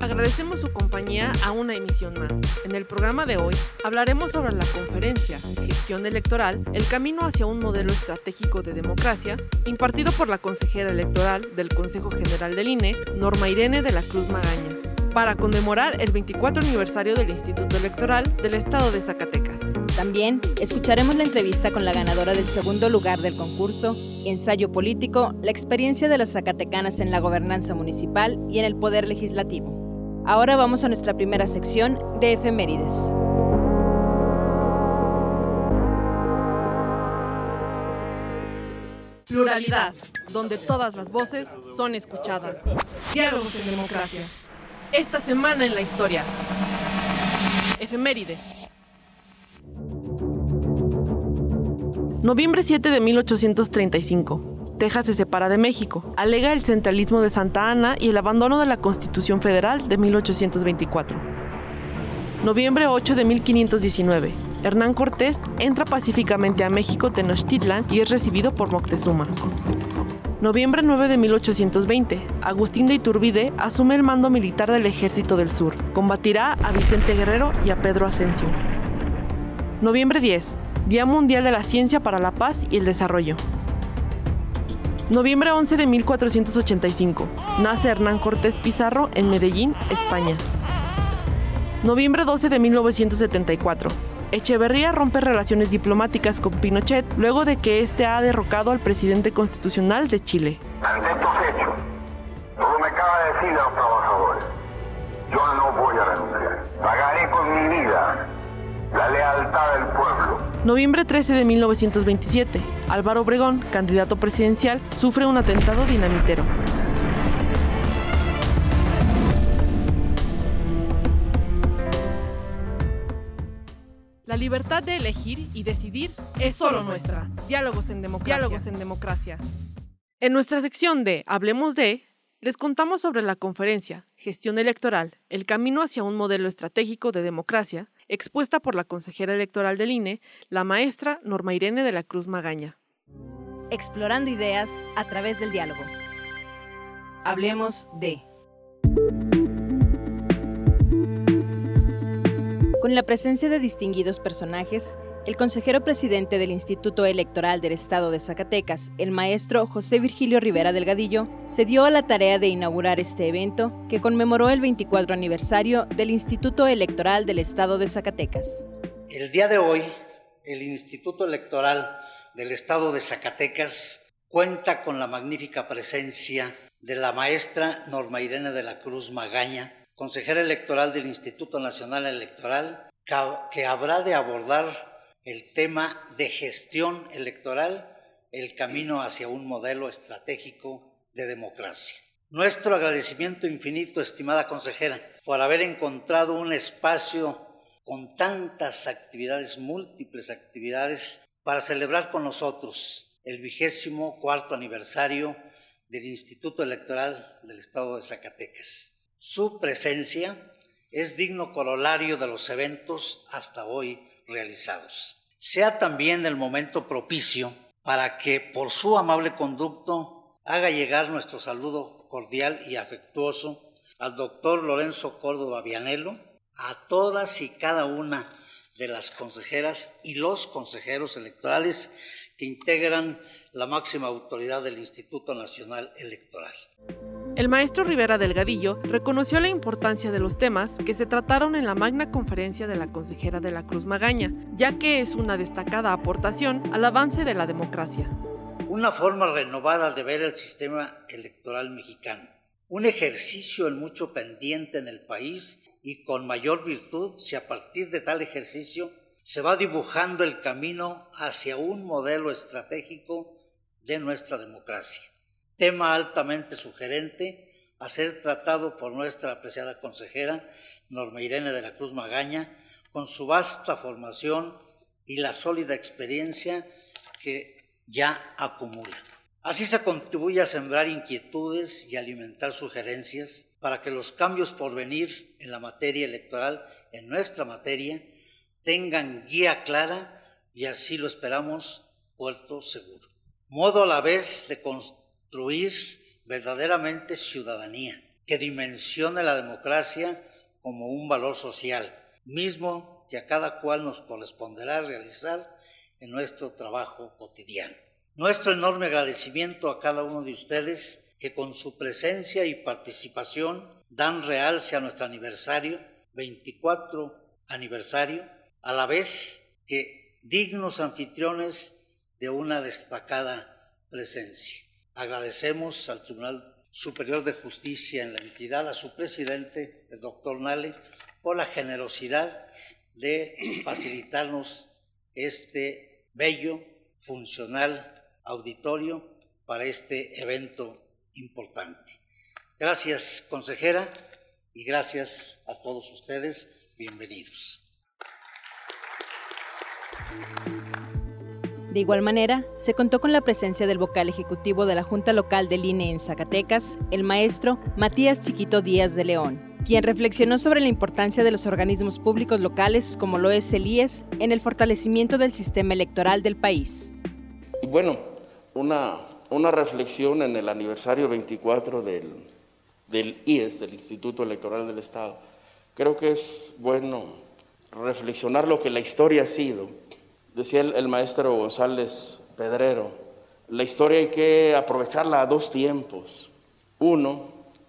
Agradecemos su compañía a una emisión más. En el programa de hoy hablaremos sobre la conferencia Gestión Electoral, el camino hacia un modelo estratégico de democracia, impartido por la consejera electoral del Consejo General del INE, Norma Irene de la Cruz Magaña, para conmemorar el 24 aniversario del Instituto Electoral del Estado de Zacatecas. También escucharemos la entrevista con la ganadora del segundo lugar del concurso, Ensayo Político, la experiencia de las zacatecanas en la gobernanza municipal y en el poder legislativo. Ahora vamos a nuestra primera sección de efemérides. Pluralidad, donde todas las voces son escuchadas. Diálogos en democracia. Esta semana en la historia. Efemérides. Noviembre 7 de 1835. Texas se separa de México. Alega el centralismo de Santa Ana y el abandono de la Constitución Federal de 1824. Noviembre 8 de 1519. Hernán Cortés entra pacíficamente a México Tenochtitlan y es recibido por Moctezuma. Noviembre 9 de 1820. Agustín de Iturbide asume el mando militar del Ejército del Sur. Combatirá a Vicente Guerrero y a Pedro Asensio. Noviembre 10. Día Mundial de la Ciencia para la Paz y el Desarrollo. Noviembre 11 de 1485. Nace Hernán Cortés Pizarro en Medellín, España. Noviembre 12 de 1974. Echeverría rompe relaciones diplomáticas con Pinochet luego de que éste ha derrocado al presidente constitucional de Chile. Ante estos hechos, todo me cabe decir a los trabajadores, yo no voy a renunciar. Pagaré con mi vida la lealtad del pueblo. Noviembre 13 de 1927. Álvaro Obregón, candidato presidencial, sufre un atentado dinamitero. La libertad de elegir y decidir es solo nuestra. Diálogos en democracia. Diálogos en democracia. En nuestra sección de Hablemos de, les contamos sobre la conferencia Gestión Electoral, el camino hacia un modelo estratégico de democracia, expuesta por la consejera electoral del INE, la maestra Norma Irene de la Cruz Magaña. Explorando ideas a través del diálogo. Hablemos de... Con la presencia de distinguidos personajes, el consejero presidente del Instituto Electoral del Estado de Zacatecas, el maestro José Virgilio Rivera Delgadillo, se dio a la tarea de inaugurar este evento que conmemoró el 24 aniversario del Instituto Electoral del Estado de Zacatecas. El día de hoy, el Instituto Electoral del Estado de Zacatecas cuenta con la magnífica presencia de la maestra Norma Irene de la Cruz Magaña, consejera electoral del Instituto Nacional Electoral, que habrá de abordar el tema de gestión electoral, el camino hacia un modelo estratégico de democracia. Nuestro agradecimiento infinito, estimada consejera, por haber encontrado un espacio con tantas actividades, múltiples actividades, para celebrar con nosotros el vigésimo cuarto aniversario del Instituto Electoral del Estado de Zacatecas. Su presencia es digno corolario de los eventos hasta hoy realizados. Sea también el momento propicio para que por su amable conducto haga llegar nuestro saludo cordial y afectuoso al doctor Lorenzo Córdoba Vianelo, a todas y cada una de las consejeras y los consejeros electorales que integran la máxima autoridad del Instituto Nacional Electoral. El maestro Rivera Delgadillo reconoció la importancia de los temas que se trataron en la magna conferencia de la consejera de la Cruz Magaña, ya que es una destacada aportación al avance de la democracia. Una forma renovada de ver el sistema electoral mexicano. Un ejercicio en mucho pendiente en el país y con mayor virtud si a partir de tal ejercicio se va dibujando el camino hacia un modelo estratégico de nuestra democracia tema altamente sugerente a ser tratado por nuestra apreciada consejera Norma Irene de la Cruz Magaña, con su vasta formación y la sólida experiencia que ya acumula. Así se contribuye a sembrar inquietudes y alimentar sugerencias para que los cambios por venir en la materia electoral, en nuestra materia, tengan guía clara y así lo esperamos, puerto seguro. Modo a la vez de construir verdaderamente ciudadanía, que dimensione la democracia como un valor social, mismo que a cada cual nos corresponderá realizar en nuestro trabajo cotidiano. Nuestro enorme agradecimiento a cada uno de ustedes que con su presencia y participación dan realce a nuestro aniversario, 24 aniversario, a la vez que dignos anfitriones de una destacada presencia. Agradecemos al Tribunal Superior de Justicia en la entidad, a su presidente, el doctor Nale, por la generosidad de facilitarnos este bello, funcional auditorio para este evento importante. Gracias, consejera, y gracias a todos ustedes. Bienvenidos. De igual manera, se contó con la presencia del vocal ejecutivo de la Junta Local del INE en Zacatecas, el maestro Matías Chiquito Díaz de León, quien reflexionó sobre la importancia de los organismos públicos locales, como lo es el IES, en el fortalecimiento del sistema electoral del país. Bueno, una, una reflexión en el aniversario 24 del, del IES, del Instituto Electoral del Estado. Creo que es bueno reflexionar lo que la historia ha sido Decía el, maestro González Pedrero, la historia hay que aprovecharla a dos tiempos. Uno,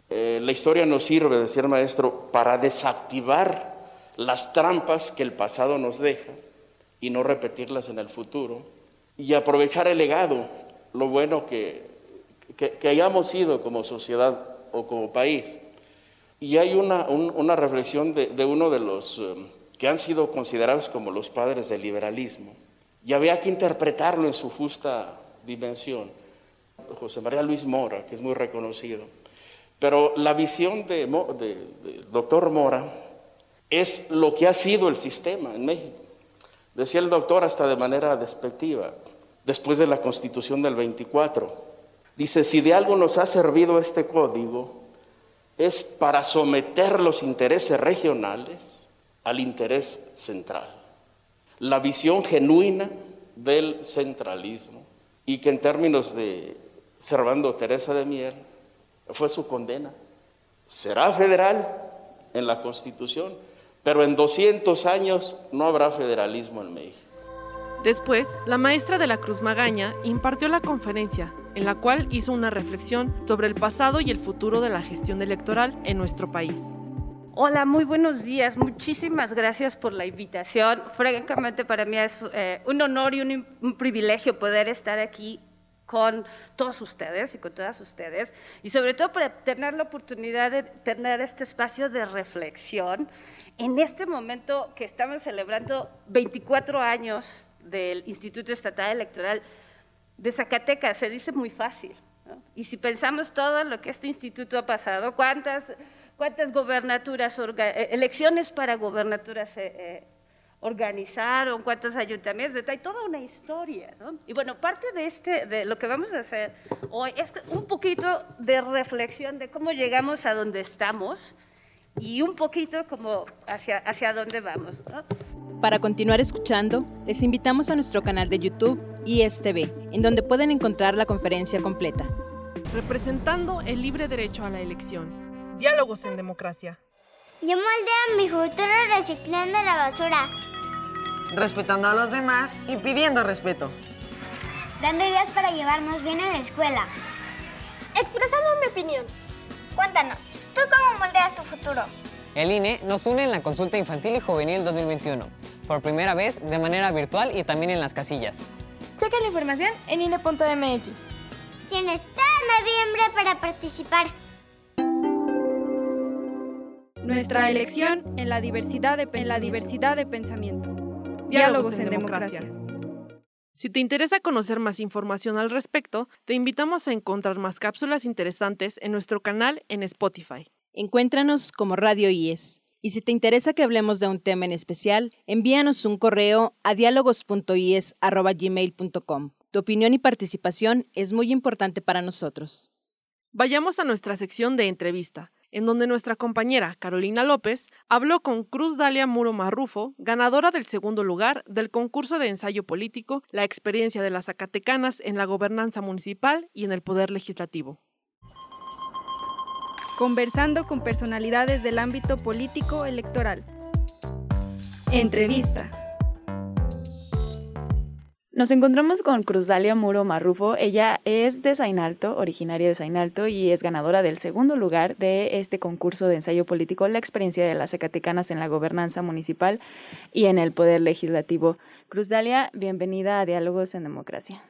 eh, la historia nos sirve, decía el maestro, para desactivar las trampas que el pasado nos deja y no repetirlas en el futuro. Y aprovechar el legado, lo bueno que, que, hayamos sido como sociedad o como país. Y hay una, una reflexión de, uno de los... Eh, que han sido considerados como los padres del liberalismo, y había que interpretarlo en su justa dimensión. José María Luis Mora, que es muy reconocido. Pero la visión del doctor Mora es lo que ha sido el sistema en México. Decía el doctor hasta de manera despectiva, después de la constitución del 24. Dice, si de algo nos ha servido este código, es para someter los intereses regionales al interés central, la visión genuina del centralismo y que en términos de Servando Teresa de Mier fue su condena. Será federal en la Constitución, pero en 200 años no habrá federalismo en México. Después, la maestra de la Cruz Magaña impartió la conferencia, en la cual hizo una reflexión sobre el pasado y el futuro de la gestión electoral en nuestro país. Hola, muy buenos días. Muchísimas gracias por la invitación. Francamente, para mí es eh, un honor y un, privilegio poder estar aquí con todos ustedes y con todas ustedes, y sobre todo para tener la oportunidad de tener este espacio de reflexión en este momento que estamos celebrando 24 años del Instituto Estatal Electoral de Zacatecas. Se dice muy fácil. Y si pensamos todo lo que este instituto ha pasado, cuántas cuántas gobernaturas, eh, elecciones para gobernaturas se eh, organizaron, cuántos ayuntamientos, hay toda una historia. ¿no? Y bueno, parte de, este, de lo que vamos a hacer hoy es un poquito de reflexión de cómo llegamos a donde estamos y un poquito como hacia, hacia dónde vamos. Para continuar escuchando, les invitamos a nuestro canal de YouTube ISTV, en donde pueden encontrar la conferencia completa. Representando el libre derecho a la elección Diálogos en democracia. Yo moldeo mi futuro reciclando la basura. Respetando a los demás y pidiendo respeto. Dando ideas para llevarnos bien en la escuela. Expresando mi opinión. Cuéntanos, ¿tú cómo moldeas tu futuro? El INE nos une en la consulta infantil y juvenil 2021, por primera vez de manera virtual y también en las casillas. Checa la información en INE.mx. Tienes todo noviembre para participar. Nuestra elección en la diversidad de, en la diversidad de pensamiento. Diálogos, en, democracia. Si te interesa conocer más información al respecto, te invitamos a encontrar más cápsulas interesantes en nuestro canal en Spotify. Encuéntranos como Radio IES. Y si te interesa que hablemos de un tema en especial, envíanos un correo a diálogos.ies.gmail.com. Tu opinión y participación es muy importante para nosotros. Vayamos a nuestra sección de entrevista en donde nuestra compañera Carolina López habló con Cruz Dalia Muro Marrufo, ganadora del segundo lugar del concurso de ensayo político La experiencia de las Zacatecanas en la gobernanza municipal y en el poder legislativo. Conversando con personalidades del ámbito político electoral. Entrevista. Nos encontramos con Cruzdalia Muro Marrufo. Ella es de Sainalto, originaria de Sainalto, y es ganadora del segundo lugar de este concurso de ensayo político, La experiencia de las Zacatecanas en la gobernanza municipal y en el poder legislativo. Cruzdalia, bienvenida a Diálogos en Democracia.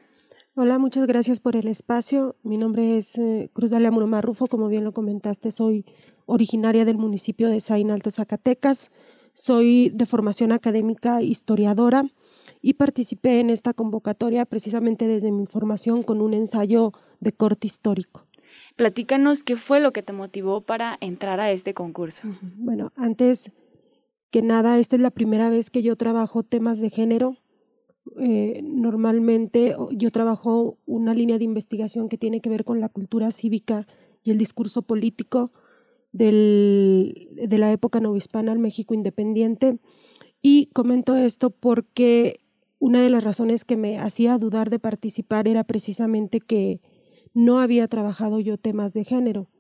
Hola, muchas gracias por el espacio. Mi nombre es eh, Cruzdalia Muro Marrufo, como bien lo comentaste, soy originaria del municipio de Sainalto, Zacatecas. Soy de formación académica historiadora y participé en esta convocatoria precisamente desde mi formación con un ensayo de corte histórico. Platícanos qué fue lo que te motivó para entrar a este concurso. Bueno, antes que nada, esta es la primera vez que yo trabajo temas de género. Eh, normalmente yo trabajo una línea de investigación que tiene que ver con la cultura cívica y el discurso político del, de la época novohispana al México independiente. Y comento esto porque una de las razones que me hacía dudar de participar era precisamente que no había trabajado yo temas de género.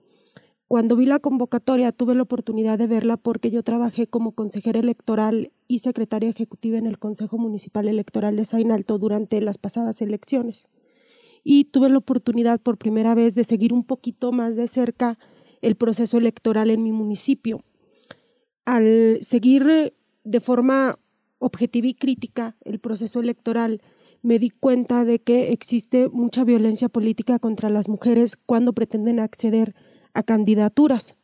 Cuando vi la convocatoria tuve la oportunidad de verla porque yo trabajé como consejera electoral y secretaria ejecutiva en el Consejo Municipal Electoral de Sainalto durante las pasadas elecciones. Y tuve la oportunidad por primera vez de seguir un poquito más de cerca el proceso electoral en mi municipio. Al seguir de forma objetiva y crítica el proceso electoral, me di cuenta de que existe mucha violencia política contra las mujeres cuando pretenden acceder a candidaturas,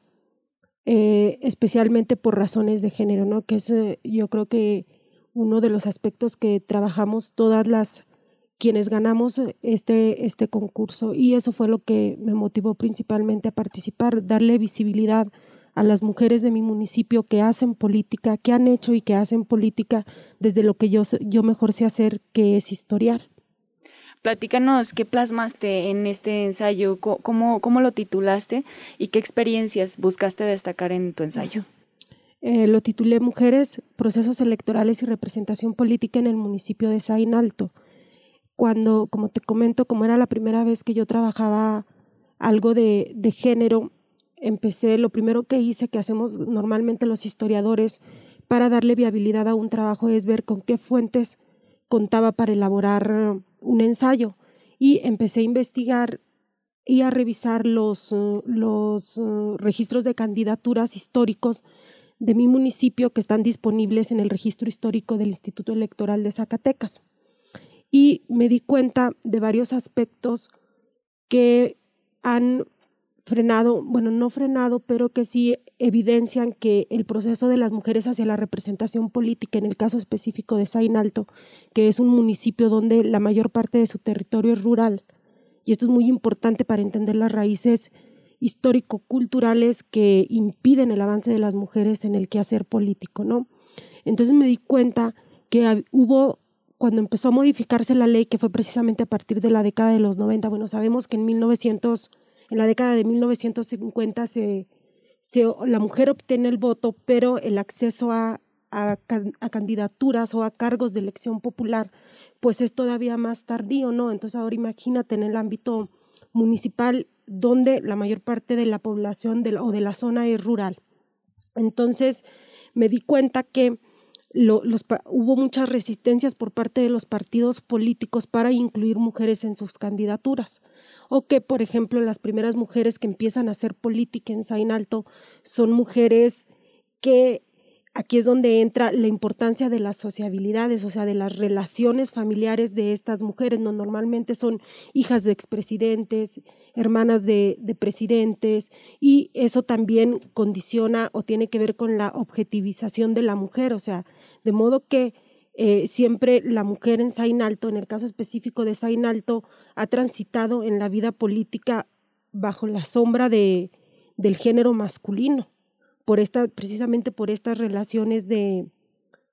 eh, especialmente por razones de género, ¿no? que es eh, yo creo que uno de los aspectos que trabajamos todas las quienes ganamos este, este concurso y eso fue lo que me motivó principalmente a participar, darle visibilidad a las mujeres de mi municipio que hacen política, que han hecho y que hacen política desde lo que yo, yo mejor sé hacer, que es historiar. Platícanos qué plasmaste en este ensayo, cómo, cómo lo titulaste y qué experiencias buscaste destacar en tu ensayo. Eh, lo titulé Mujeres, Procesos Electorales y Representación Política en el municipio de Sainalto. Cuando, como te comento, como era la primera vez que yo trabajaba algo de, de género, empecé, lo primero que hice, que hacemos normalmente los historiadores para darle viabilidad a un trabajo, es ver con qué fuentes contaba para elaborar un ensayo. Y empecé a investigar y a revisar los, los registros de candidaturas históricos de mi municipio que están disponibles en el registro histórico del Instituto Electoral de Zacatecas. Y me di cuenta de varios aspectos que han frenado, bueno, no frenado, pero que sí evidencian que el proceso de las mujeres hacia la representación política, en el caso específico de Sainalto, que es un municipio donde la mayor parte de su territorio es rural, y esto es muy importante para entender las raíces histórico-culturales que impiden el avance de las mujeres en el quehacer político, ¿no? Entonces me di cuenta que hubo, cuando empezó a modificarse la ley, que fue precisamente a partir de la década de los 90, bueno, sabemos que en 1900 en la década de 1950 se, la mujer obtiene el voto, pero el acceso a, a, candidaturas o a cargos de elección popular, pues es todavía más tardío, ¿no? Entonces ahora imagínate en el ámbito municipal donde la mayor parte de la población o de la zona es rural. Entonces me di cuenta que hubo muchas resistencias por parte de los partidos políticos para incluir mujeres en sus candidaturas. O que, por ejemplo, las primeras mujeres que empiezan a hacer política en Sain Alto son mujeres que aquí es donde entra la importancia de las sociabilidades, o sea, de las relaciones familiares de estas mujeres. No, normalmente son hijas de expresidentes, hermanas de, presidentes, y eso también condiciona o tiene que ver con la objetivización de la mujer, o sea, de modo que eh, siempre la mujer en Sainalto, en el caso específico de Sainalto, ha transitado en la vida política bajo la sombra de, del género masculino precisamente por estas relaciones de,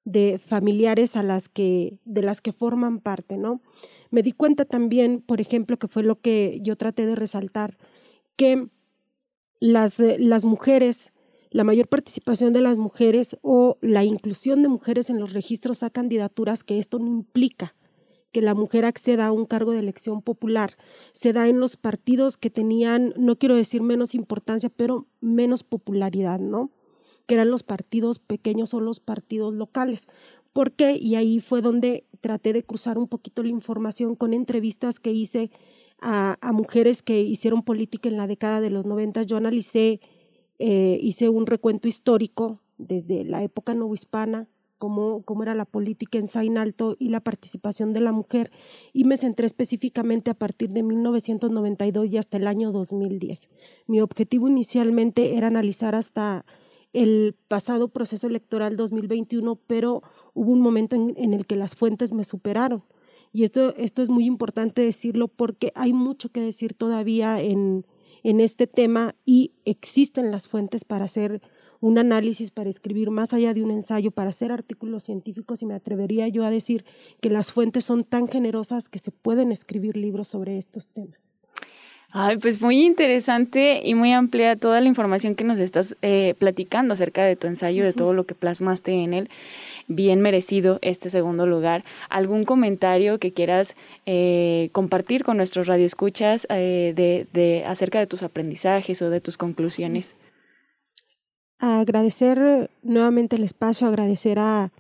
de familiares a las que, de las que forman parte, ¿no? Me di cuenta también, por ejemplo, que fue lo que yo traté de resaltar, que las, eh, las mujeres, la mayor participación de las mujeres o la inclusión de mujeres en los registros a candidaturas, que esto no implica que la mujer acceda a un cargo de elección popular se da en los partidos que tenían, no quiero decir menos importancia, pero menos popularidad, ¿no? Que eran los partidos pequeños o los partidos locales. ¿Por qué? Y ahí fue donde traté de cruzar un poquito la información con entrevistas que hice a, mujeres que hicieron política en la década de los 90. Yo analicé, eh, hice un recuento histórico desde la época novohispana cómo, era la política en Sain Alto y la participación de la mujer y me centré específicamente a partir de 1992 y hasta el año 2010. Mi objetivo inicialmente era analizar hasta el pasado proceso electoral 2021, pero hubo un momento en, el que las fuentes me superaron. Y esto, esto es muy importante decirlo porque hay mucho que decir todavía en, en este tema y existen las fuentes para hacer un análisis para escribir más allá de un ensayo, para hacer artículos científicos y me atrevería yo a decir que las fuentes son tan generosas que se pueden escribir libros sobre estos temas. Ay, pues muy interesante y muy amplia toda la información que nos estás eh, platicando acerca de tu ensayo, de todo lo que plasmaste en él. Bien merecido este segundo lugar. ¿Algún comentario que quieras eh, compartir con nuestros radioescuchas eh, de, de, acerca de tus aprendizajes o de tus conclusiones? Agradecer nuevamente el espacio, agradecer a,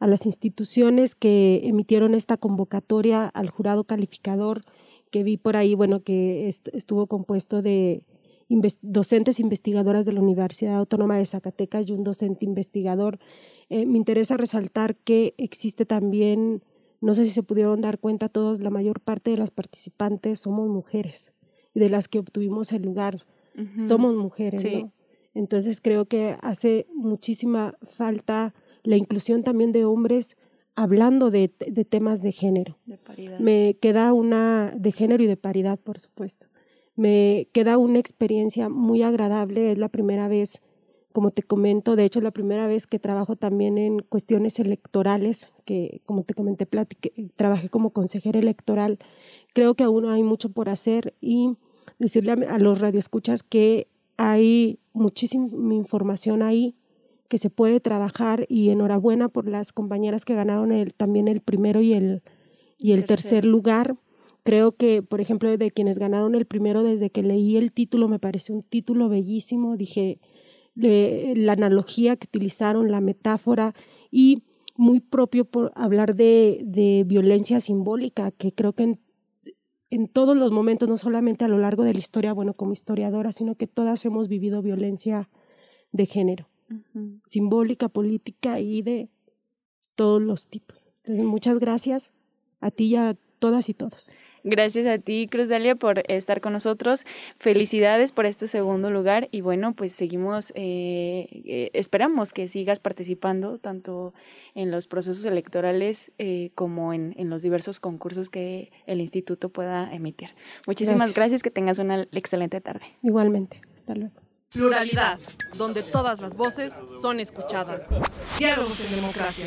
las instituciones que emitieron esta convocatoria al jurado calificador que vi por ahí, bueno, que estuvo compuesto de docentes investigadoras de la Universidad Autónoma de Zacatecas y un docente investigador. Eh, me interesa resaltar que existe también, no sé si se pudieron dar cuenta todos, la mayor parte de las participantes somos mujeres y de las que obtuvimos el lugar somos mujeres, ¿no? Entonces creo que hace muchísima falta la inclusión también de hombres hablando de, temas de género. De paridad. Me queda una, de género y de paridad, por supuesto. Me queda una experiencia muy agradable, es la primera vez, como te comento, de hecho es la primera vez que trabajo también en cuestiones electorales, que como te comenté, trabajé como consejera electoral. Creo que aún hay mucho por hacer y decirle a, a los radioescuchas que hay muchísima información ahí que se puede trabajar y enhorabuena por las compañeras que ganaron el, también el primero y el, y el tercer lugar. Creo que, por ejemplo, de quienes ganaron el primero, desde que leí el título, me pareció un título bellísimo. Dije, de, la analogía que utilizaron, la metáfora y muy propio por hablar de, de violencia simbólica, que creo que en en todos los momentos, no solamente a lo largo de la historia, bueno, como historiadora, sino que todas hemos vivido violencia de género, simbólica, política y de todos los tipos. Entonces, muchas gracias a ti y a todas y todos. Gracias a ti, Cruz Dalia, por estar con nosotros. Felicidades por este segundo lugar y bueno, pues seguimos, eh, eh, esperamos que sigas participando tanto en los procesos electorales eh, como en, los diversos concursos que el instituto pueda emitir. Muchísimas gracias, que tengas una excelente tarde. Igualmente, hasta luego. Pluralidad, donde todas las voces son escuchadas. Diálogos en democracia.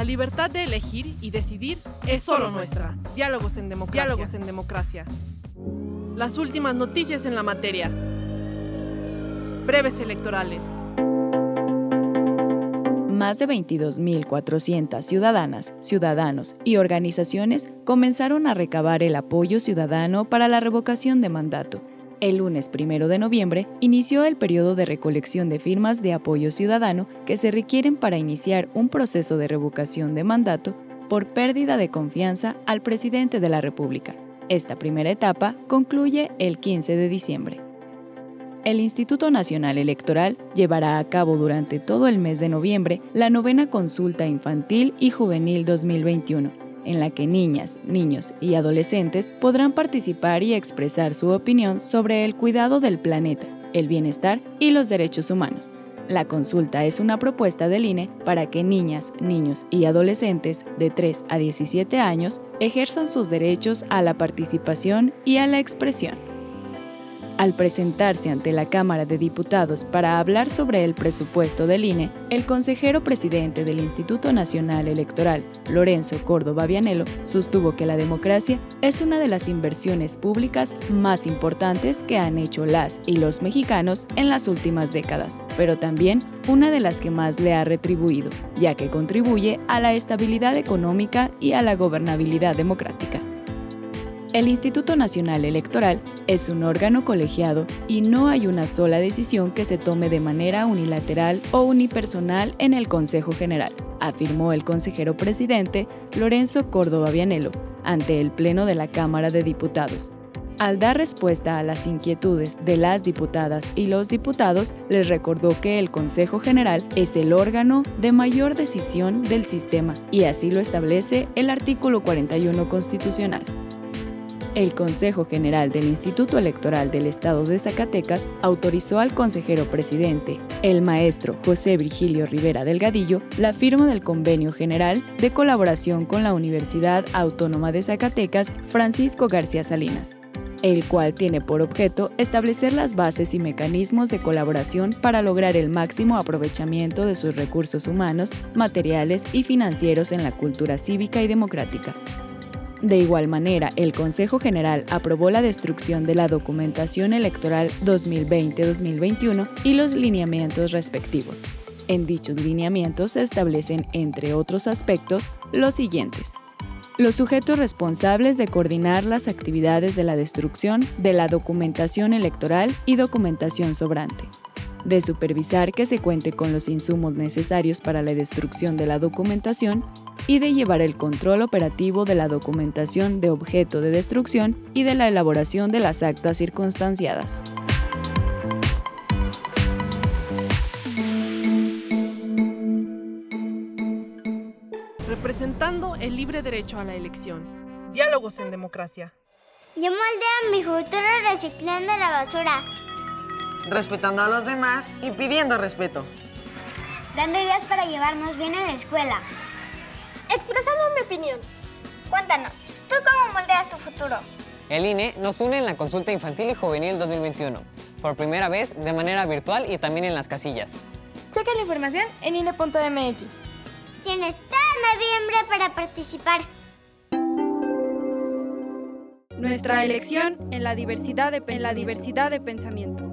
La libertad de elegir y decidir es solo nuestra. Diálogos en democracia. Diálogos en democracia. Las últimas noticias en la materia. Breves electorales. Más de 22.400 ciudadanas, ciudadanos y organizaciones comenzaron a recabar el apoyo ciudadano para la revocación de mandato. El lunes 1 de noviembre inició el periodo de recolección de firmas de apoyo ciudadano que se requieren para iniciar un proceso de revocación de mandato por pérdida de confianza al presidente de la República. Esta primera etapa concluye el 15 de diciembre. El Instituto Nacional Electoral llevará a cabo durante todo el mes de noviembre la novena consulta infantil y juvenil 2021, en la que niñas, niños y adolescentes podrán participar y expresar su opinión sobre el cuidado del planeta, el bienestar y los derechos humanos. La consulta es una propuesta del INE para que niñas, niños y adolescentes de 3 a 17 años ejerzan sus derechos a la participación y a la expresión. Al presentarse ante la Cámara de Diputados para hablar sobre el presupuesto del INE, el consejero presidente del Instituto Nacional Electoral, Lorenzo Córdoba Vianelo, sostuvo que la democracia es una de las inversiones públicas más importantes que han hecho las y los mexicanos en las últimas décadas, pero también una de las que más le ha retribuido, ya que contribuye a la estabilidad económica y a la gobernabilidad democrática. El Instituto Nacional Electoral es un órgano colegiado y no hay una sola decisión que se tome de manera unilateral o unipersonal en el Consejo General, afirmó el consejero presidente Lorenzo Córdoba Vianelo ante el Pleno de la Cámara de Diputados. Al dar respuesta a las inquietudes de las diputadas y los diputados, les recordó que el Consejo General es el órgano de mayor decisión del sistema y así lo establece el artículo 41 constitucional. El Consejo General del Instituto Electoral del Estado de Zacatecas autorizó al consejero presidente, el maestro José Virgilio Rivera Delgadillo, la firma del Convenio General de colaboración con la Universidad Autónoma de Zacatecas Francisco García Salinas, el cual tiene por objeto establecer las bases y mecanismos de colaboración para lograr el máximo aprovechamiento de sus recursos humanos, materiales y financieros en la cultura cívica y democrática. De igual manera, el Consejo General aprobó la destrucción de la documentación electoral 2020-2021 y los lineamientos respectivos. En dichos lineamientos se establecen, entre otros aspectos, los siguientes. Los sujetos responsables de coordinar las actividades de la destrucción de la documentación electoral y documentación sobrante de supervisar que se cuente con los insumos necesarios para la destrucción de la documentación y de llevar el control operativo de la documentación de objeto de destrucción y de la elaboración de las actas circunstanciadas. Representando el libre derecho a la elección. Diálogos en democracia. Yo moldeo mi futuro reciclando la basura respetando a los demás y pidiendo respeto. Dando ideas para llevarnos bien en la escuela. Expresando mi opinión. Cuéntanos, ¿tú cómo moldeas tu futuro? El INE nos une en la consulta infantil y juvenil 2021, por primera vez de manera virtual y también en las casillas. Checa la información en INE.mx. Tienes todo noviembre para participar. Nuestra elección en la diversidad de, en la diversidad de pensamiento.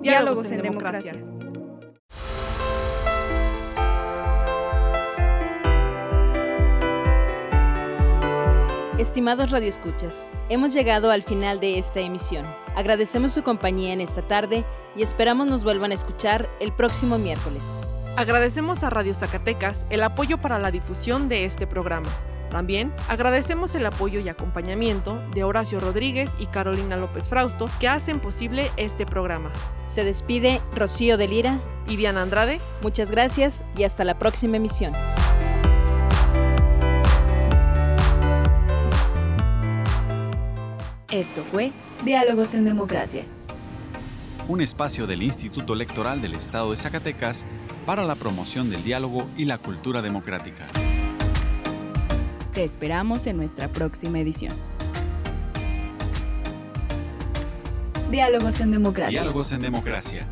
Diálogos, en, democracia. Estimados radioescuchas, hemos llegado al final de esta emisión. Agradecemos su compañía en esta tarde y esperamos nos vuelvan a escuchar el próximo miércoles. Agradecemos a Radio Zacatecas el apoyo para la difusión de este programa. También agradecemos el apoyo y acompañamiento de Horacio Rodríguez y Carolina López Frausto que hacen posible este programa. Se despide Rocío de Lira y Diana Andrade. Muchas gracias y hasta la próxima emisión. Esto fue Diálogos en Democracia. Un espacio del Instituto Electoral del Estado de Zacatecas para la promoción del diálogo y la cultura democrática. Te esperamos en nuestra próxima edición. Diálogos en Democracia. Diálogos en Democracia.